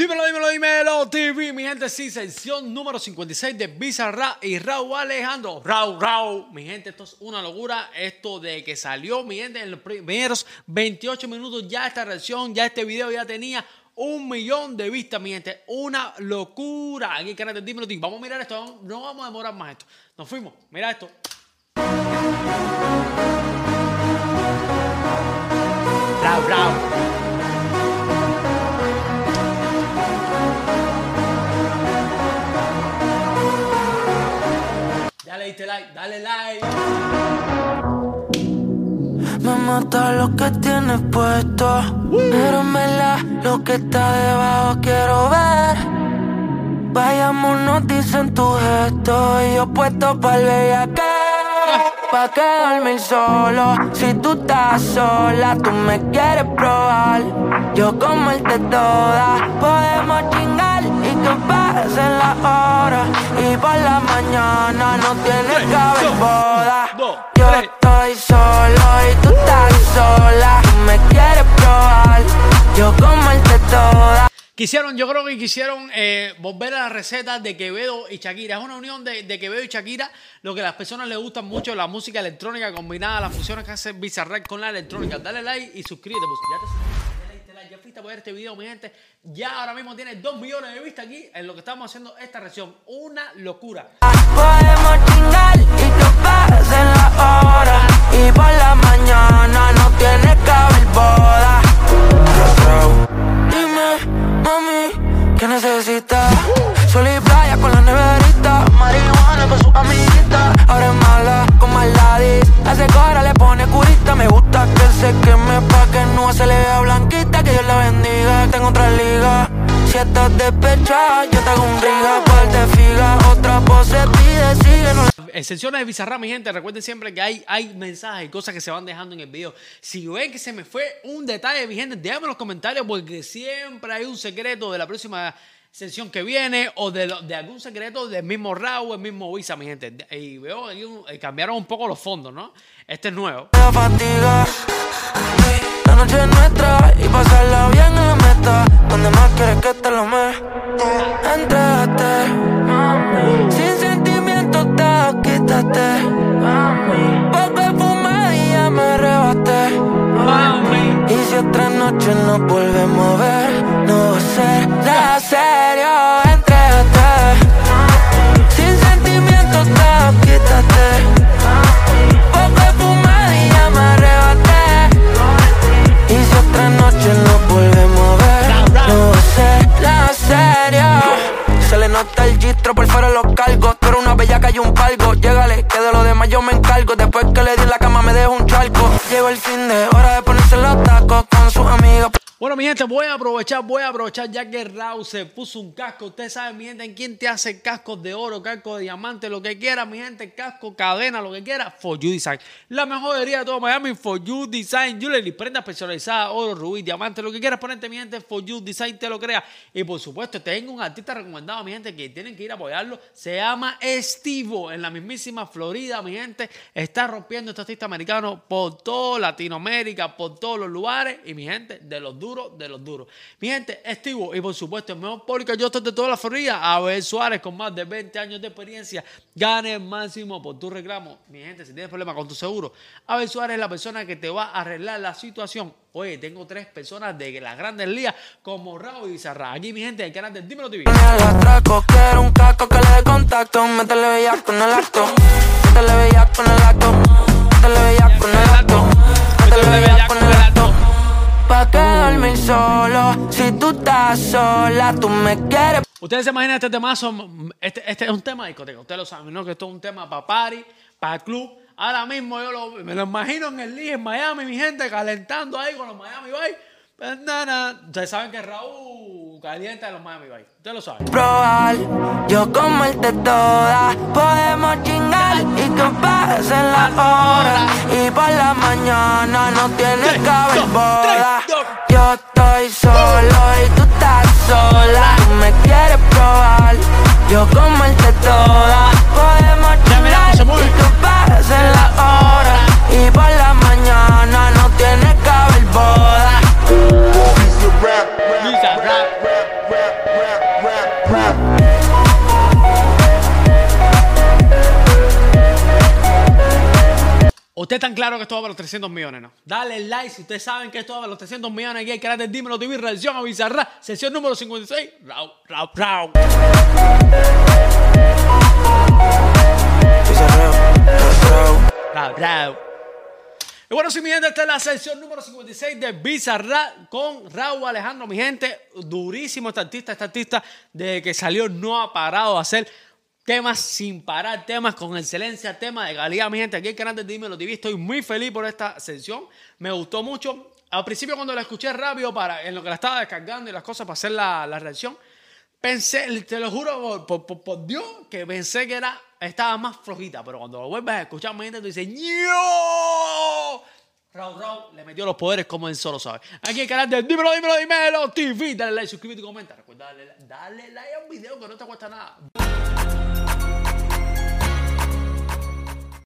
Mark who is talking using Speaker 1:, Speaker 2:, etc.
Speaker 1: Dímelo, dímelo, dímelo, TV, mi gente, sí, sección número 56 de Bizarra y Raúl Alejandro. Raúl, Raúl, mi gente, esto es una locura. Esto de que salió, mi gente, en los primeros 28 minutos ya esta reacción, ya este video ya tenía un millón de vistas, mi gente. Una locura. Aquí en canal de Dímelo, TV. Vamos a mirar esto, no vamos a demorar más esto. Nos fuimos, mira esto. Raúl, Raúl. Dale like.
Speaker 2: Me mata lo que tienes puesto. Pero en verdad, lo que está debajo quiero ver. Vayamos, dicen tu gesto. Y yo puesto para el que Pa' quedarme solo. Si tú estás sola, tú me quieres probar. Yo como el de todas. Podemos chingar que pasen las horas. Y por la mañana no tienes que haber boda. Yo estoy solo y tú estás sola. Me quieres probar. Yo de todas.
Speaker 1: Quisieron, yo creo que quisieron eh, volver a la receta de Quevedo y Shakira. Es una unión de, de, Quevedo y Shakira. Lo que a las personas les gusta mucho, la música electrónica combinada, las fusiones que hace Bizarrap con la electrónica. Dale like y suscríbete. Pues ya te suscribiste, like, ya fuiste a ver este video, mi gente. Ya ahora mismo tiene 2 millones de vistas aquí en lo que estamos haciendo esta reacción. Una locura. Excepciones de Bizarra, mi gente, recuerden siempre que hay, hay mensajes y cosas que se van dejando en el video. Si ven que se me fue un detalle, mi gente, déjame los comentarios porque siempre hay un secreto de la próxima sesión que viene o de, algún secreto del mismo Raúl, el mismo Visa, mi gente. Y veo que eh, cambiaron un poco los fondos, ¿no? Este es nuevo.
Speaker 2: La noche es nuestra y pasarla bien en la meta. Donde más quieres que te lo me entrate. Noche nos volvemos a ver, no va a ser serio. Entrégate. Sin sentimiento te quítate. Poco fumé y arrebaté. Y si otra noche nos volvemos a ver, no va a ser serio. Se le nota el gistro por fuera los cargos. Pero una bellaca y un palgo. Lo demás yo me encargo. Después que le di en la cama me dejo un charco. Llevo el fin de hora de ponerse los tacos con sus amigos.
Speaker 1: Bueno, mi gente, voy a aprovechar, voy a aprovechar ya que Raúl se puso un casco. Ustedes saben, mi gente, en quién te hace cascos de oro, casco de diamante, lo que quiera, mi gente, casco, cadena, lo que quiera, For You Design. La mejor de todo Miami, For You Design, Jewelry, prenda especializada, oro, rubí, diamante, lo que quieras ponerte, mi gente, For You Design te lo crea. Y por supuesto, tengo un artista recomendado, mi gente, que tienen que ir a apoyarlo. Se llama Estivo, en la mismísima Florida, mi gente. Está rompiendo este artista americano por toda Latinoamérica, por todos los lugares. Y mi gente, de los duros de los duros. Mi gente, Estivo y por supuesto el mejor público yo estoy de toda la Florida, Abel Suárez con más de 20 años de experiencia, gane el máximo por tu reclamo. Mi gente, si tienes problemas con tu seguro, Abel Suárez es la persona que te va a arreglar la situación. Oye, tengo tres personas de las grandes ligas como Raúl y Bizarra. Aquí mi gente del canal de Dímelo TV.
Speaker 2: El el el el solo. Si tú estás sola, tú me quieres.
Speaker 1: Ustedes se imaginan este temazo, este, este es un tema de discoteca, ustedes lo saben, ¿no? Que esto es un tema para party, para club. Ahora mismo yo lo, me lo imagino en el Lee, en Miami, mi gente, calentando ahí con los Miami Vice. Pues, Ustedes saben que Raúl calienta de los Miami Vice. Ustedes lo saben.
Speaker 2: Probar, yo como el de todas. Podemos chingar y que pasen la hora. Y por la mañana no tienes que solo y tú estás sola.
Speaker 1: Están claros que esto va para los 300 millones, ¿no? Dale like si ustedes saben que esto va para los 300 millones. Aquí hay canal de Dímelo TV, reacción a Bizarra, sesión número 56. Rau, rau, rau. Rau, rau. Y bueno, si mi gente, esta es la sección número 56 de Bizarra con Raúl Alejandro, mi gente. Durísimo este artista, este artista desde que salió no ha parado a hacer temas sin parar, temas con excelencia, temas de calidad, mi gente. Aquí el canal de Dímelo TV estoy muy feliz por esta sección. Me gustó mucho. Al principio cuando la escuché rápido para, en lo que la estaba descargando y las cosas para hacer la, la reacción, pensé, te lo juro por, por- por Dios, que pensé que era, estaba más flojita. Pero cuando lo vuelves a escuchar, mi gente, tú dices, ¡No! Raúl Raúl le metió los poderes como él solo sabe. Aquí el canal de Dímelo, Dímelo, Dímelo TV. Dale like, suscríbete y comenta. Darle, darle like a un video que no te cuesta nada.